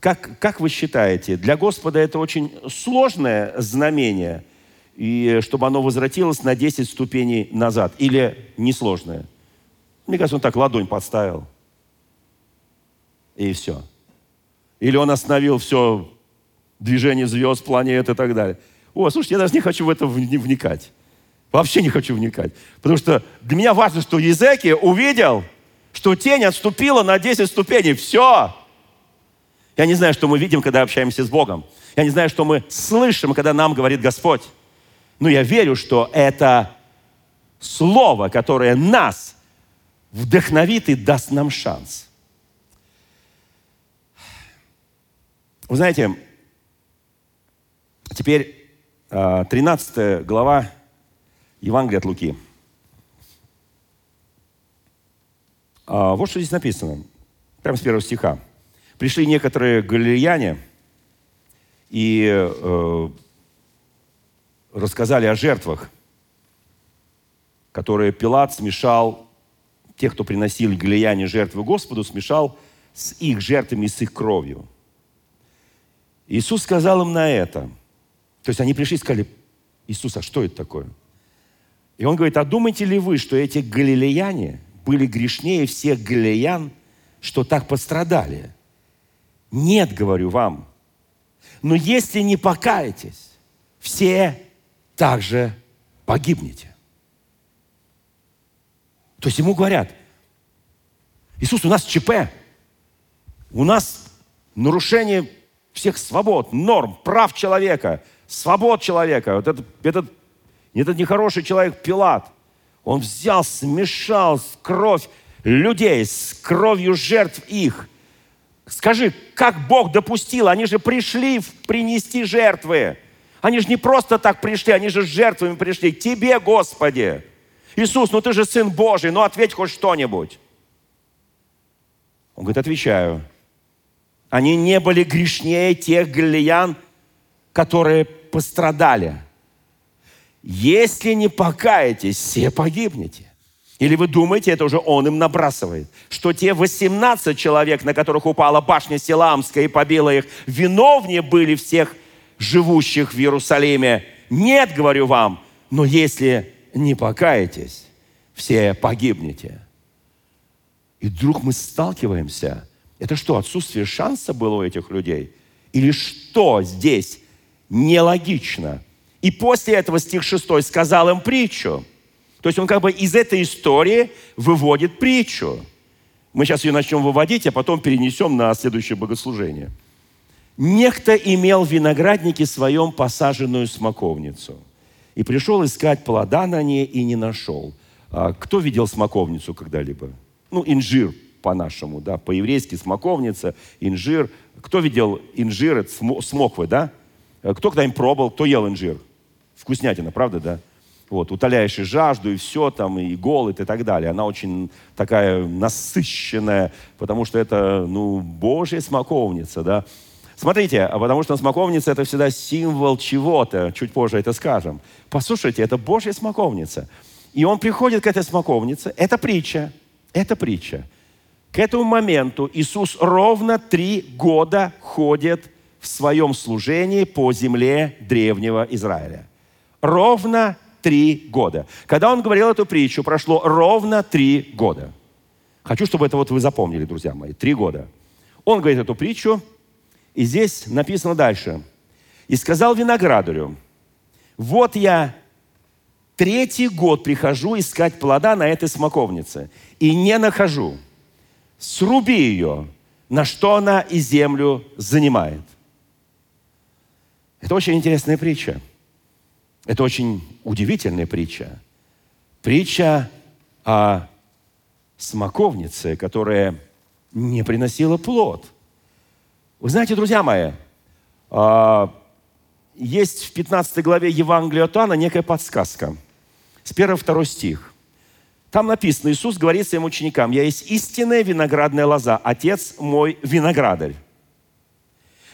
Как, как вы считаете, для Господа это очень сложное знамение, и чтобы оно возвратилось на 10 ступеней назад? Или несложное? Мне кажется, он так ладонь подставил. И все. Или он остановил все движение звезд, планет и так далее. О, слушайте, я даже не хочу в это вникать. Вообще не хочу вникать. Потому что для меня важно, что Езеки увидел, что тень отступила на 10 ступеней. Все. Я не знаю, что мы видим, когда общаемся с Богом. Я не знаю, что мы слышим, когда нам говорит Господь. Но я верю, что это слово, которое нас вдохновит и даст нам шанс. Вы знаете, теперь 13 а, глава Евангелия от Луки. А, вот что здесь написано, прямо с первого стиха. Пришли некоторые галилеяне и э, рассказали о жертвах, которые Пилат смешал, тех, кто приносили глияне жертвы Господу, смешал с их жертвами, с их кровью. Иисус сказал им на это. То есть они пришли и сказали, Иисус, а что это такое? И он говорит, а думаете ли вы, что эти галилеяне были грешнее всех галилеян, что так пострадали? Нет, говорю вам. Но если не покаетесь, все также погибнете. То есть ему говорят, Иисус, у нас ЧП, у нас нарушение всех свобод, норм, прав человека, свобод человека. Вот этот, этот, этот нехороший человек Пилат, он взял, смешал кровь людей с кровью жертв их. Скажи, как Бог допустил? Они же пришли принести жертвы. Они же не просто так пришли, они же с жертвами пришли. Тебе, Господи. Иисус, ну ты же Сын Божий, ну ответь хоть что-нибудь. Он говорит, отвечаю. Они не были грешнее тех галилеян, которые пострадали. Если не покаетесь, все погибнете. Или вы думаете, это уже он им набрасывает, что те 18 человек, на которых упала башня Силамская и побила их, виновнее были всех живущих в Иерусалиме? Нет, говорю вам, но если не покаетесь, все погибнете. И вдруг мы сталкиваемся. Это что, отсутствие шанса было у этих людей? Или что здесь нелогично? И после этого стих 6 сказал им притчу. То есть он как бы из этой истории выводит притчу. Мы сейчас ее начнем выводить, а потом перенесем на следующее богослужение. Некто имел в винограднике своем посаженную смоковницу – и пришел искать плода на ней и не нашел. А кто видел смоковницу когда-либо? Ну, инжир по-нашему, да, по-еврейски смоковница, инжир. Кто видел инжир, смоквы, да? Кто когда-нибудь пробовал, кто ел инжир? Вкуснятина, правда, да? Вот, утоляешь и жажду, и все там, и голод, и так далее. Она очень такая насыщенная, потому что это, ну, Божья смоковница, да. Смотрите, а потому что смоковница – это всегда символ чего-то, чуть позже это скажем. Послушайте, это Божья смоковница. И он приходит к этой смоковнице. Это притча. Это притча. К этому моменту Иисус ровно три года ходит в своем служении по земле древнего Израиля. Ровно три года. Когда он говорил эту притчу, прошло ровно три года. Хочу, чтобы это вот вы запомнили, друзья мои. Три года. Он говорит эту притчу – и здесь написано дальше. «И сказал виноградарю, вот я третий год прихожу искать плода на этой смоковнице, и не нахожу. Сруби ее, на что она и землю занимает». Это очень интересная притча. Это очень удивительная притча. Притча о смоковнице, которая не приносила плод – вы знаете, друзья мои, а, есть в 15 главе Евангелия от Иоанна некая подсказка. С 1-2 стих. Там написано, Иисус говорит своим ученикам, «Я есть истинная виноградная лоза, Отец мой виноградарь».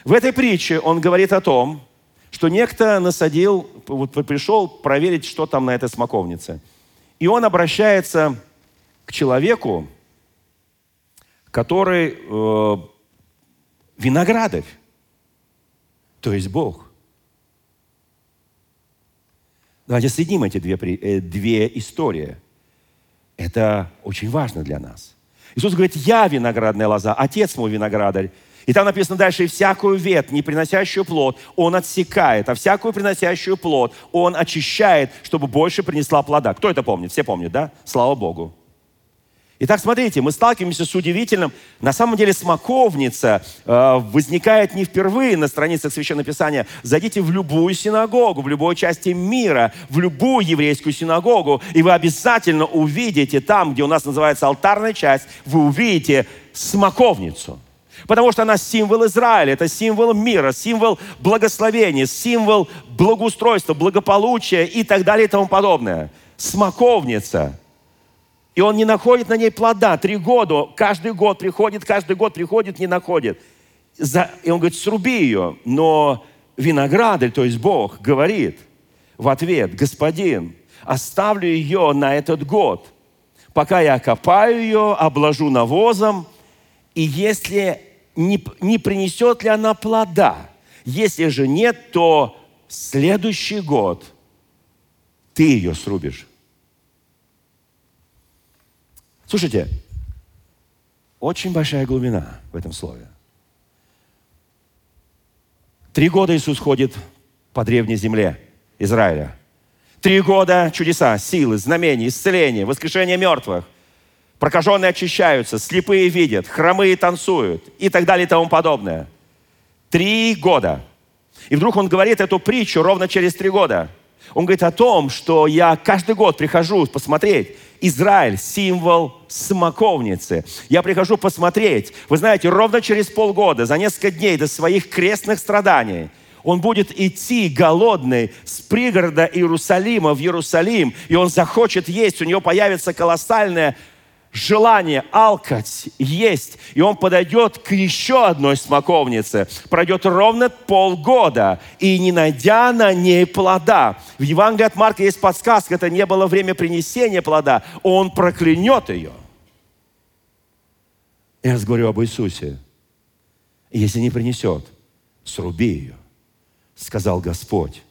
В этой притче он говорит о том, что некто насадил, вот пришел проверить, что там на этой смоковнице. И он обращается к человеку, который э, виноградарь, то есть Бог. Давайте соединим эти две, э, две истории. Это очень важно для нас. Иисус говорит, я виноградная лоза, отец мой виноградарь. И там написано дальше, и всякую ветвь, не приносящую плод, он отсекает, а всякую приносящую плод он очищает, чтобы больше принесла плода. Кто это помнит? Все помнят, да? Слава Богу. Итак, смотрите, мы сталкиваемся с удивительным. На самом деле смоковница э, возникает не впервые на страницах Священного Писания. Зайдите в любую синагогу, в любой части мира, в любую еврейскую синагогу, и вы обязательно увидите там, где у нас называется алтарная часть, вы увидите смоковницу. Потому что она символ Израиля, это символ мира, символ благословения, символ благоустройства, благополучия и так далее и тому подобное. Смоковница – и он не находит на ней плода. Три года, каждый год приходит, каждый год приходит, не находит. И он говорит, сруби ее. Но виноградарь, то есть Бог, говорит в ответ, господин, оставлю ее на этот год, пока я окопаю ее, обложу навозом, и если не, не принесет ли она плода, если же нет, то следующий год ты ее срубишь. Слушайте, очень большая глубина в этом слове. Три года Иисус ходит по древней земле Израиля. Три года чудеса, силы, знамения, исцеления, воскрешение мертвых. Прокаженные очищаются, слепые видят, хромые танцуют и так далее и тому подобное. Три года. И вдруг он говорит эту притчу ровно через три года. Он говорит о том, что я каждый год прихожу посмотреть, Израиль – символ смоковницы. Я прихожу посмотреть. Вы знаете, ровно через полгода, за несколько дней до своих крестных страданий, он будет идти голодный с пригорода Иерусалима в Иерусалим, и он захочет есть, у него появится колоссальное желание алкать, есть, и он подойдет к еще одной смоковнице, пройдет ровно полгода, и не найдя на ней плода. В Евангелии от Марка есть подсказка, это не было время принесения плода, он проклянет ее. Я говорю об Иисусе. Если не принесет, сруби ее, сказал Господь.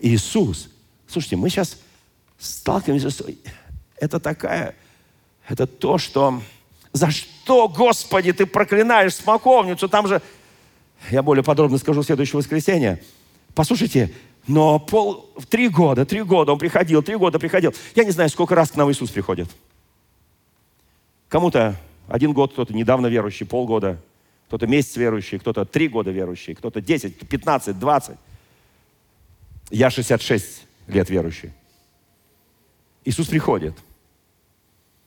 Иисус, слушайте, мы сейчас сталкиваемся с... Это такая... Это то, что... За что, Господи, ты проклинаешь смоковницу? Там же... Я более подробно скажу в следующее воскресенье. Послушайте, но пол, три года, три года он приходил, три года приходил. Я не знаю, сколько раз к нам Иисус приходит. Кому-то один год, кто-то недавно верующий, полгода, кто-то месяц верующий, кто-то три года верующий, кто-то 10, 15, 20. Я 66 лет верующий. Иисус приходит.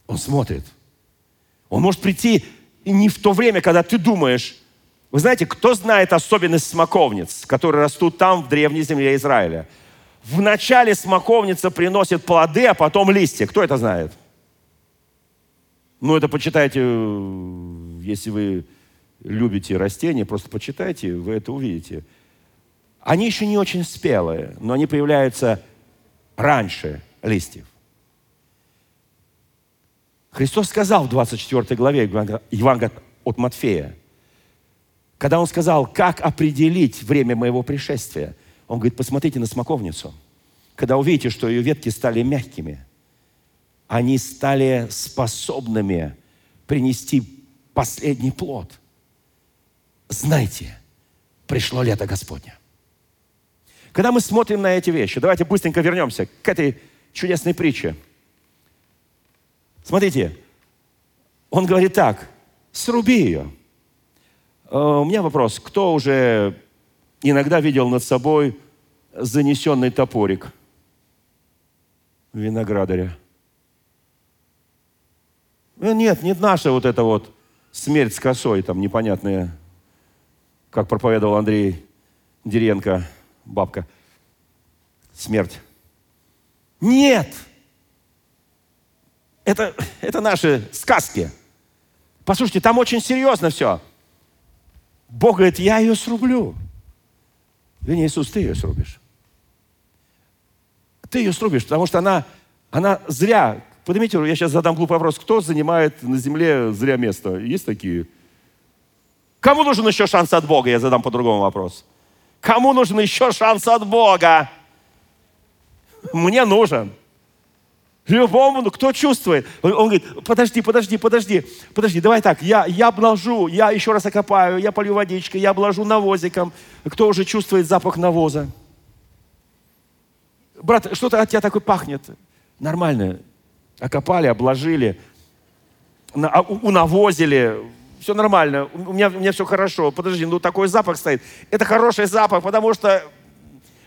Он смотрит. Он может прийти не в то время, когда ты думаешь. Вы знаете, кто знает особенность смоковниц, которые растут там, в древней земле Израиля? В начале смоковница приносит плоды, а потом листья. Кто это знает? Ну, это почитайте, если вы любите растения, просто почитайте, вы это увидите. Они еще не очень спелые, но они появляются раньше листьев. Христос сказал в 24 главе Евангелия от Матфея, когда Он сказал, как определить время моего пришествия, Он говорит, посмотрите на смоковницу. Когда увидите, что ее ветки стали мягкими, они стали способными принести последний плод. Знайте, пришло лето Господне. Когда мы смотрим на эти вещи, давайте быстренько вернемся к этой чудесной притче – Смотрите, он говорит так, сруби ее. Э, у меня вопрос, кто уже иногда видел над собой занесенный топорик виноградаря? Э, нет, не наша вот эта вот смерть с косой, там непонятная, как проповедовал Андрей Деренко, бабка. Смерть. Нет! Это, это наши сказки. Послушайте, там очень серьезно все. Бог говорит, я ее срублю. Вернее, Иисус, ты ее срубишь. Ты ее срубишь, потому что она, она зря. Поднимите, я сейчас задам глупый вопрос. Кто занимает на земле зря место? Есть такие? Кому нужен еще шанс от Бога? Я задам по-другому вопрос. Кому нужен еще шанс от Бога? Мне нужен. Любому, ну, кто чувствует? Он, он говорит, подожди, подожди, подожди, подожди, давай так, я, я обложу, я еще раз окопаю, я полью водичкой, я обложу навозиком. Кто уже чувствует запах навоза? Брат, что-то от тебя такое пахнет. Нормально. Окопали, обложили, а, унавозили, все нормально, у меня, у меня все хорошо. Подожди, ну такой запах стоит. Это хороший запах, потому что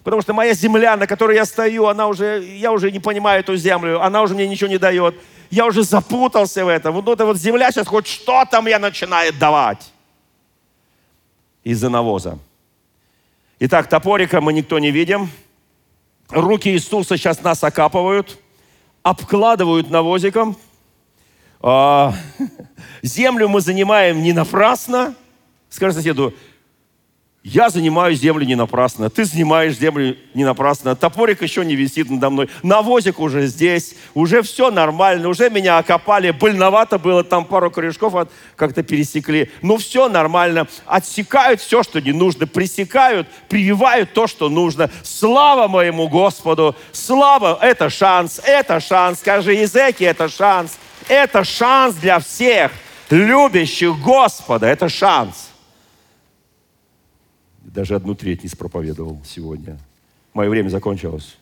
Потому что моя земля, на которой я стою, она уже, я уже не понимаю эту землю, она уже мне ничего не дает. Я уже запутался в этом. Вот эта вот земля сейчас хоть что-то мне начинает давать. Из-за навоза. Итак, топорика мы никто не видим. Руки Иисуса сейчас нас окапывают, обкладывают навозиком. А, землю мы занимаем не напрасно. Скажи соседу, Я занимаю землю не напрасно, ты занимаешь землю не напрасно, топорик еще не висит надо мной, навозик уже здесь, уже все нормально, уже меня окопали, больновато было, там пару корешков как-то пересекли, но все нормально, отсекают все, что не нужно, пресекают, прививают то, что нужно. Слава моему Господу, слава, это шанс, это шанс, скажи, языки, это шанс, это шанс для всех. Любящих Господа, это шанс даже одну треть не спроповедовал сегодня. Мое время закончилось.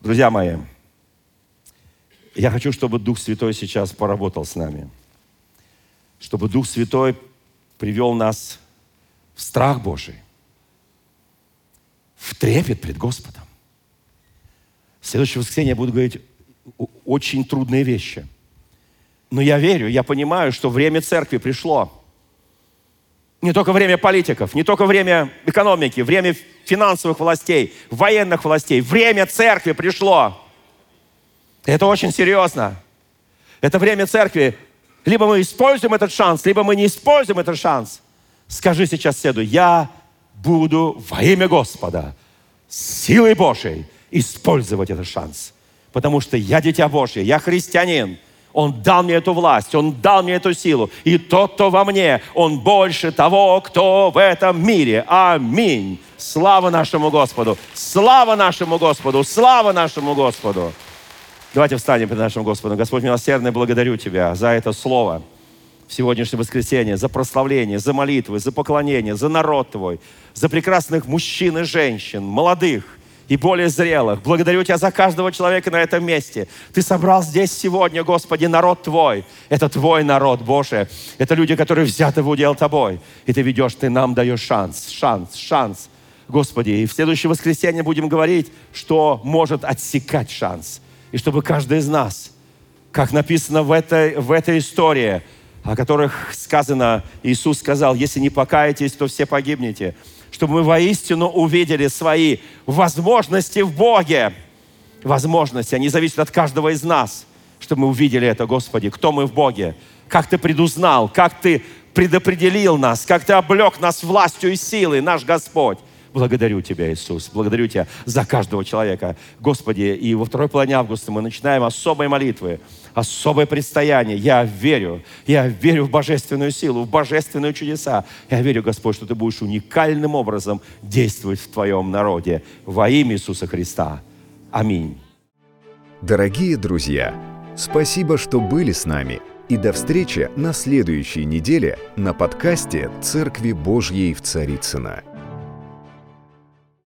Друзья мои, я хочу, чтобы Дух Святой сейчас поработал с нами. Чтобы Дух Святой привел нас в страх Божий, в трепет пред Господом. В следующее воскресенье я буду говорить очень трудные вещи. Но я верю, я понимаю, что время церкви пришло – не только время политиков, не только время экономики, время финансовых властей, военных властей. Время церкви пришло. Это очень серьезно. Это время церкви. Либо мы используем этот шанс, либо мы не используем этот шанс. Скажи сейчас седу, я буду во имя Господа силой Божией использовать этот шанс. Потому что я дитя Божье, я христианин – он дал мне эту власть, Он дал мне эту силу. И тот, кто во мне, Он больше того, кто в этом мире. Аминь. Слава нашему Господу! Слава нашему Господу! Слава нашему Господу! Давайте встанем перед нашим Господом. Господь милосердный, благодарю Тебя за это слово в сегодняшнее воскресенье, за прославление, за молитвы, за поклонение, за народ Твой, за прекрасных мужчин и женщин, молодых – и более зрелых. Благодарю Тебя за каждого человека на этом месте. Ты собрал здесь сегодня, Господи, народ Твой. Это Твой народ, Боже. Это люди, которые взяты в удел Тобой. И Ты ведешь, Ты нам даешь шанс, шанс, шанс. Господи, и в следующее воскресенье будем говорить, что может отсекать шанс. И чтобы каждый из нас, как написано в этой, в этой истории, о которых сказано, Иисус сказал, если не покаетесь, то все погибнете чтобы мы воистину увидели свои возможности в Боге. Возможности, они зависят от каждого из нас, чтобы мы увидели это, Господи, кто мы в Боге, как Ты предузнал, как Ты предопределил нас, как Ты облег нас властью и силой, наш Господь. Благодарю Тебя, Иисус. Благодарю Тебя за каждого человека. Господи, и во второй половине августа мы начинаем особые молитвы, особое предстояние. Я верю, я верю в божественную силу, в божественные чудеса. Я верю, Господь, что Ты будешь уникальным образом действовать в Твоем народе. Во имя Иисуса Христа. Аминь. Дорогие друзья, спасибо, что были с нами. И до встречи на следующей неделе на подкасте «Церкви Божьей в Царицына.